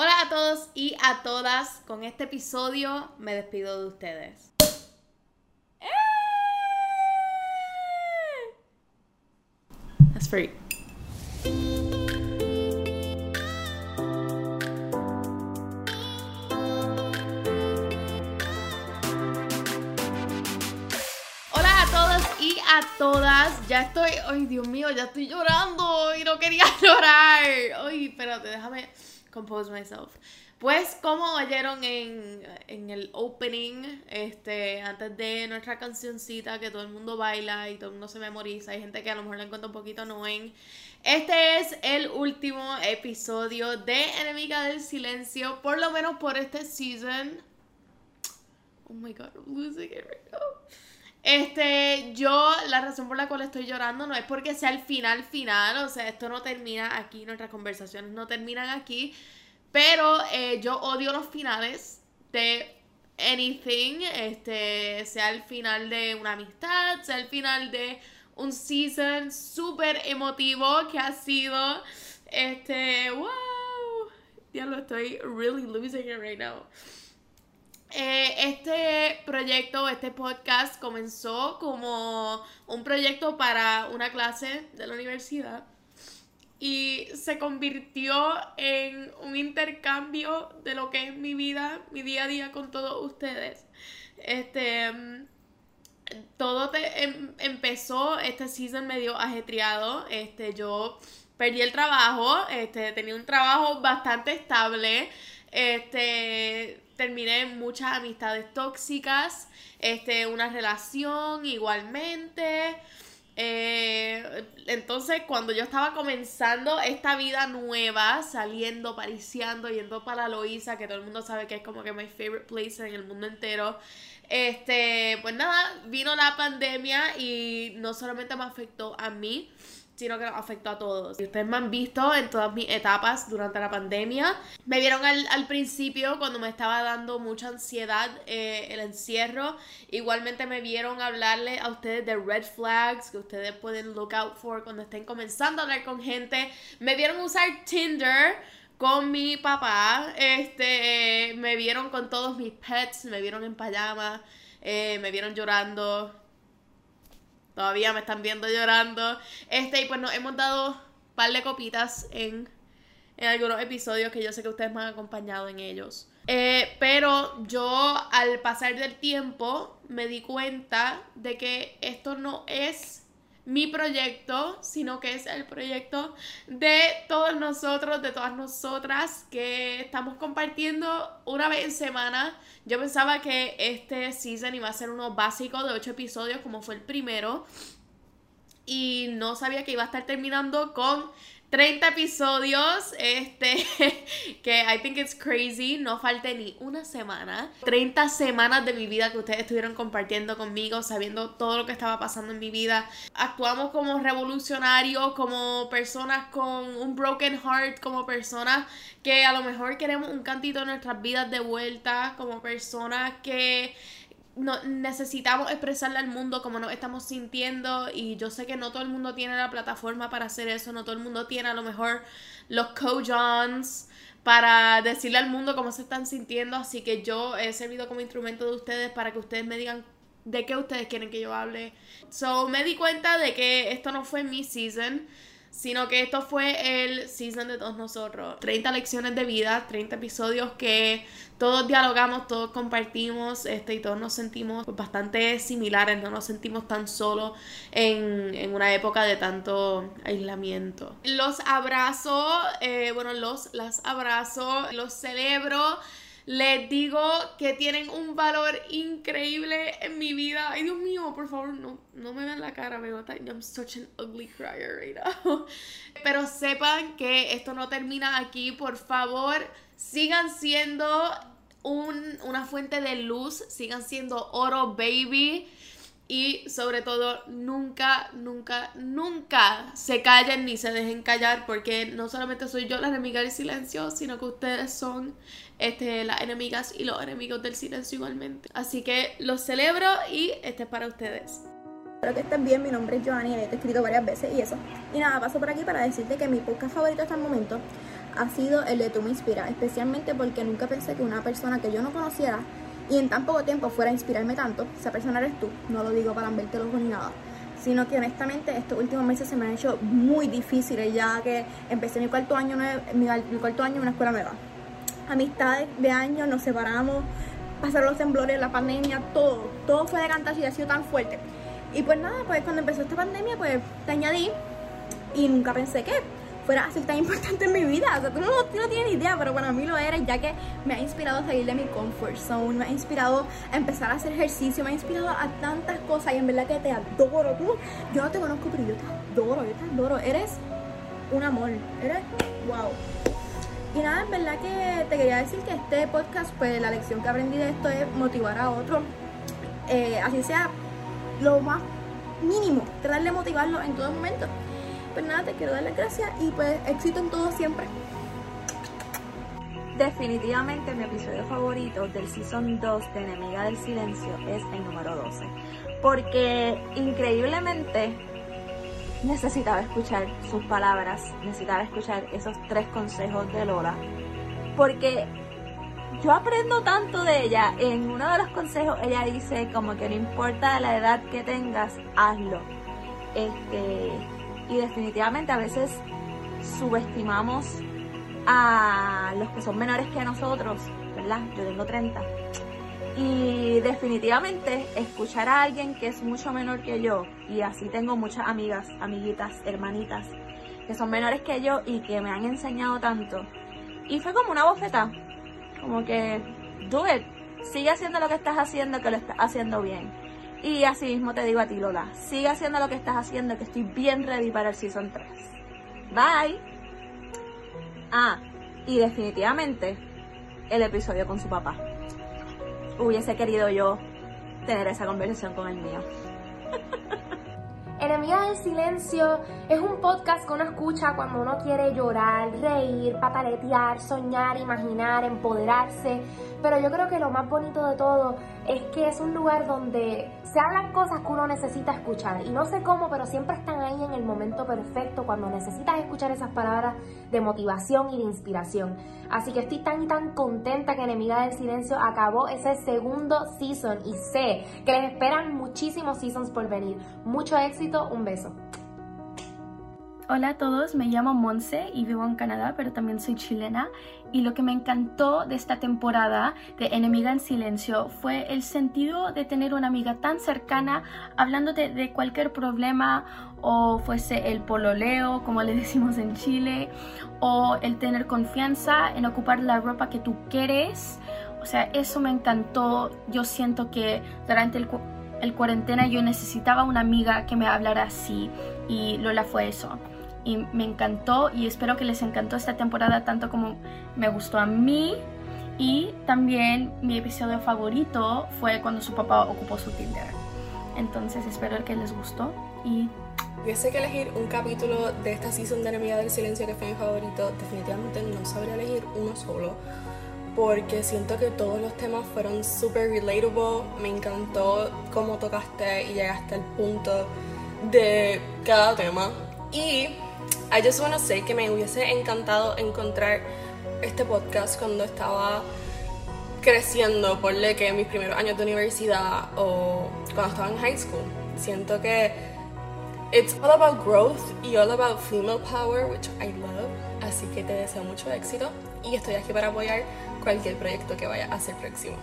Hola a todos y a todas. Con este episodio me despido de ustedes. That's free. Hola a todos y a todas. Ya estoy. Ay, Dios mío, ya estoy llorando y no quería llorar. Ay, espérate, déjame compose myself. Pues como oyeron en, en, el opening, este, antes de nuestra cancioncita que todo el mundo baila y todo el mundo se memoriza, hay gente que a lo mejor la encuentra un poquito annoying. Este es el último episodio de Enemiga del Silencio, por lo menos por este season. Oh my god, I'm losing it right now. Este, yo, la razón por la cual estoy llorando no es porque sea el final final, o sea, esto no termina aquí, nuestras conversaciones no terminan aquí, pero eh, yo odio los finales de anything, este, sea el final de una amistad, sea el final de un season súper emotivo que ha sido, este, wow, ya lo estoy really losing it right now. Eh, este proyecto, este podcast comenzó como un proyecto para una clase de la universidad y se convirtió en un intercambio de lo que es mi vida, mi día a día con todos ustedes. Este, todo te, em, empezó, este season medio ajetreado, este, yo perdí el trabajo, este, tenía un trabajo bastante estable, este, terminé muchas amistades tóxicas, este, una relación igualmente, eh, entonces, cuando yo estaba comenzando esta vida nueva, saliendo, pariciando, yendo para Loíza, que todo el mundo sabe que es como que mi favorite place en el mundo entero, este, pues nada, vino la pandemia y no solamente me afectó a mí, sino que nos afectó a todos. Ustedes me han visto en todas mis etapas durante la pandemia. Me vieron al, principio cuando me estaba dando mucha ansiedad eh, el encierro. Igualmente me vieron hablarle a ustedes de red flags que ustedes pueden look out for cuando estén comenzando a hablar con gente. Me vieron usar Tinder con mi papá. Este, me vieron con todos mis pets, me vieron en pijama, eh, me vieron llorando Todavía me están viendo llorando. Este, y pues nos hemos dado un par de copitas en, en algunos episodios que yo sé que ustedes me han acompañado en ellos. Eh, pero yo al pasar del tiempo me di cuenta de que esto no es mi proyecto, sino que es el proyecto de todos nosotros, de todas nosotras que estamos compartiendo una vez en semana. Yo pensaba que este season iba a ser uno básico de 8 episodios como fue el primero y no sabía que iba a estar terminando con 30 episodios, este, que I think it's crazy, no falte ni una semana. 30 semanas de mi vida que ustedes estuvieron compartiendo conmigo, sabiendo todo lo que estaba pasando en mi vida. Actuamos como revolucionarios, como personas con un broken heart, como personas que a lo mejor queremos un cantito de nuestras vidas de vuelta, como personas que no, necesitamos expresarle al mundo como nos estamos sintiendo y yo sé que no todo el mundo tiene la plataforma para hacer eso, no todo el mundo tiene a lo mejor los co-johns para decirle al mundo cómo se están sintiendo, así que yo he servido como instrumento de ustedes para que ustedes me digan de qué ustedes quieren que yo hable. So me di cuenta de que esto no fue mi season sino que esto fue el season de todos nosotros. 30 lecciones de vida, 30 episodios que todos dialogamos, todos compartimos este, y todos nos sentimos bastante similares, no nos sentimos tan solos en, en una época de tanto aislamiento. Los abrazo, eh, bueno, los las abrazo, los celebro les digo que tienen un valor increíble en mi vida. Ay, Dios mío, por favor, no, no me vean la cara, me nota. I'm such an ugly crier right now. Pero sepan que esto no termina aquí. Por favor, sigan siendo un, una fuente de luz. Sigan siendo oro, baby. Y sobre todo, nunca, nunca, nunca se callen ni se dejen callar porque no solamente soy yo la enemiga del silencio, sino que ustedes son este, las enemigas y los enemigos del silencio igualmente. Así que los celebro y este es para ustedes. Espero que estén bien, mi nombre es Joanny, he escrito varias veces y eso. Y nada, paso por aquí para decirte que mi podcast favorito hasta el momento ha sido el de tú me inspiras, especialmente porque nunca pensé que una persona que yo no conociera y en tan poco tiempo fuera a inspirarme tanto, esa persona eres tú, no lo digo para verte los ojos ni nada, sino que honestamente estos últimos meses se me han hecho muy difíciles ya que empecé mi cuarto año, mi, mi cuarto año en una escuela nueva. Amistades de años, nos separamos, pasaron los temblores, la pandemia, todo, todo fue de cantar y ha sido tan fuerte. Y pues nada, pues cuando empezó esta pandemia, pues te añadí y nunca pensé que fuera así tan importante en mi vida. O sea, tú no, no tienes idea, pero para mí lo eres, ya que me ha inspirado a salir de mi comfort zone, me ha inspirado a empezar a hacer ejercicio, me ha inspirado a tantas cosas y en verdad que te adoro. Tú, yo no te conozco, pero yo te adoro, yo te adoro. Eres un amor, eres wow. Y nada, en verdad que te quería decir que este podcast, pues la lección que aprendí de esto es motivar a otro, eh, así sea lo más mínimo, tratar de motivarlo en todo momento. Pues nada, te quiero dar las gracias y pues éxito en todo siempre. Definitivamente mi episodio favorito del Season 2 de Enemiga del Silencio es el número 12. Porque increíblemente necesitaba escuchar sus palabras, necesitaba escuchar esos tres consejos de Lola. Porque yo aprendo tanto de ella. En uno de los consejos ella dice como que no importa la edad que tengas, hazlo. Este, y definitivamente a veces subestimamos a los que son menores que nosotros, ¿verdad? Yo tengo 30. Y definitivamente escuchar a alguien que es mucho menor que yo, y así tengo muchas amigas, amiguitas, hermanitas, que son menores que yo y que me han enseñado tanto. Y fue como una bofeta, como que, do it, sigue haciendo lo que estás haciendo, que lo estás haciendo bien. Y así mismo te digo a ti, Lola, sigue haciendo lo que estás haciendo, que estoy bien ready para el Season 3. Bye. Ah, y definitivamente el episodio con su papá. Hubiese querido yo tener esa conversación con el mío. Enemiga del Silencio es un podcast que uno escucha cuando uno quiere llorar, reír, pataletear, soñar, imaginar, empoderarse. Pero yo creo que lo más bonito de todo es que es un lugar donde se hablan cosas que uno necesita escuchar. Y no sé cómo, pero siempre están ahí en el momento perfecto cuando necesitas escuchar esas palabras de motivación y de inspiración. Así que estoy tan y tan contenta que Enemiga del Silencio acabó ese segundo season y sé que les esperan muchísimos seasons por venir. Mucho éxito, un beso. Hola a todos, me llamo Monse y vivo en Canadá, pero también soy chilena. Y lo que me encantó de esta temporada de Enemiga en Silencio fue el sentido de tener una amiga tan cercana hablándote de cualquier problema o fuese el pololeo, como le decimos en Chile, o el tener confianza en ocupar la ropa que tú quieres. O sea, eso me encantó. Yo siento que durante el, cuarentena yo necesitaba una amiga que me hablara así y Lola fue eso y me encantó y espero que les encantó esta temporada tanto como me gustó a mí y también mi episodio favorito fue cuando su papá ocupó su Tinder. Entonces espero que les gustó y Hubiese que elegir un capítulo de esta season de Enemiga del Silencio que fue mi favorito, definitivamente no sabría elegir uno solo porque siento que todos los temas fueron súper relatable, me encantó cómo tocaste y llegaste al punto de cada tema y I just wanna say que me hubiese encantado encontrar este podcast cuando estaba creciendo, por le que en mis primeros años de universidad o cuando estaba en high school. Siento que it's all about growth y all about female power, which I love. Así que te deseo mucho éxito y estoy aquí para apoyar cualquier proyecto que vaya a ser próximo.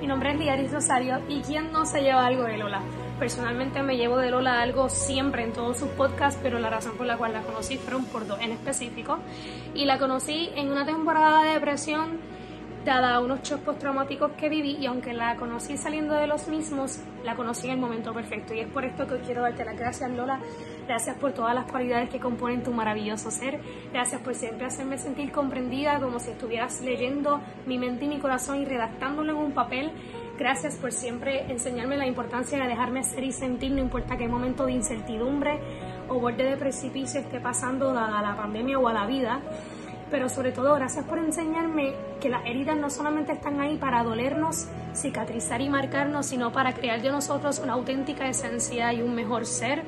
Mi nombre es Liaris Rosario y ¿quién no se lleva algo de Lola? Personalmente me llevo de Lola algo siempre en todos sus podcasts, pero la razón por la cual la conocí fueron por dos en específico. Y la conocí en una temporada de depresión dada unos shows postraumáticos que viví y aunque la conocí saliendo de los mismos, la conocí en el momento perfecto. Y es por esto que quiero darte las gracias, Lola. Gracias por todas las cualidades que componen tu maravilloso ser. Gracias por siempre hacerme sentir comprendida como si estuvieras leyendo mi mente y mi corazón y redactándolo en un papel Gracias por siempre enseñarme la importancia de dejarme ser y sentir, no importa qué momento de incertidumbre o borde de precipicio esté pasando dada la pandemia o a la vida. Pero sobre todo, gracias por enseñarme que las heridas no solamente están ahí para dolernos, cicatrizar y marcarnos, sino para crear de nosotros una auténtica esencia y un mejor ser.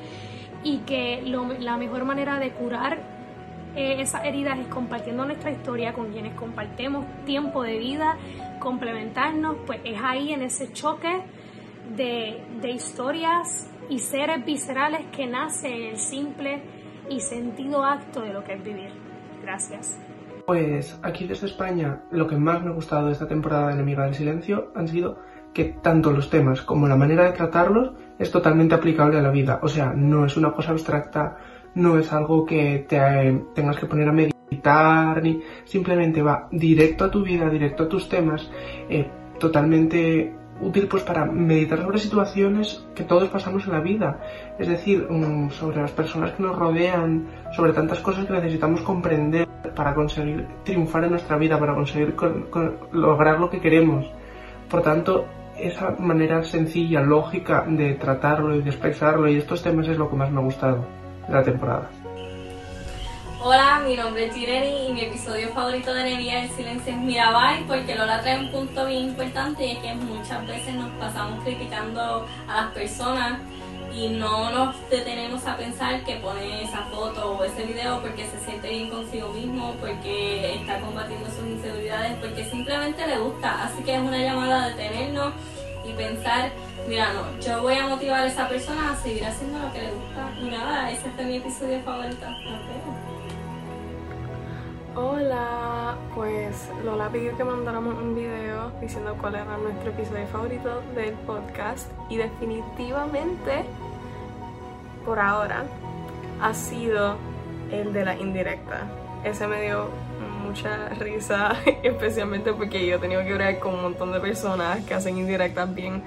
Y que la mejor manera de curar eh, esas heridas es compartiendo nuestra historia con quienes compartimos tiempo de vida, complementarnos, pues es ahí en ese choque de, de historias y seres viscerales que nace el simple y sentido acto de lo que es vivir. Gracias. Pues aquí desde España lo que más me ha gustado de esta temporada de Enemiga del Silencio han sido que tanto los temas como la manera de tratarlos es totalmente aplicable a la vida. O sea, no es una cosa abstracta, no es algo que te eh, tengas que poner a meditar, ni simplemente va directo a tu vida, directo a tus temas, eh, totalmente útil pues para meditar sobre situaciones que todos pasamos en la vida, es decir, mm, sobre las personas que nos rodean, sobre tantas cosas que necesitamos comprender para conseguir triunfar en nuestra vida, para conseguir lograr lo que queremos. Por tanto, esa manera sencilla, lógica de tratarlo y de expresarlo y estos temas es lo que más me ha gustado la temporada. Hola, mi nombre es Jireni y mi episodio favorito de Enemiga del Silencio es Mirabai porque Lola trae un punto bien importante y es que muchas veces nos pasamos criticando a las personas y no nos detenemos a pensar que pone esa foto o ese video porque se siente bien consigo mismo, porque está combatiendo sus inseguridades, porque simplemente le gusta. Así que es una llamada a detenernos y pensar, mira, no, yo voy a motivar a esa persona a seguir haciendo lo que le gusta. Y nada, ese fue mi episodio favorito. Hola, pues Lola pidió que mandáramos un video diciendo cuál era nuestro episodio favorito del podcast y definitivamente por ahora ha sido el de la indirecta. Ese me dio mucha risa, especialmente porque yo he tenido que hablar con un montón de personas que hacen indirectas bien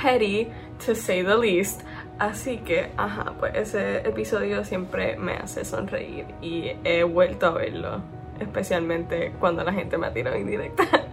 petty, to say the least. Así que, ajá, pues ese episodio siempre me hace sonreír y he vuelto a verlo, especialmente cuando la gente me ha tirado indirecta.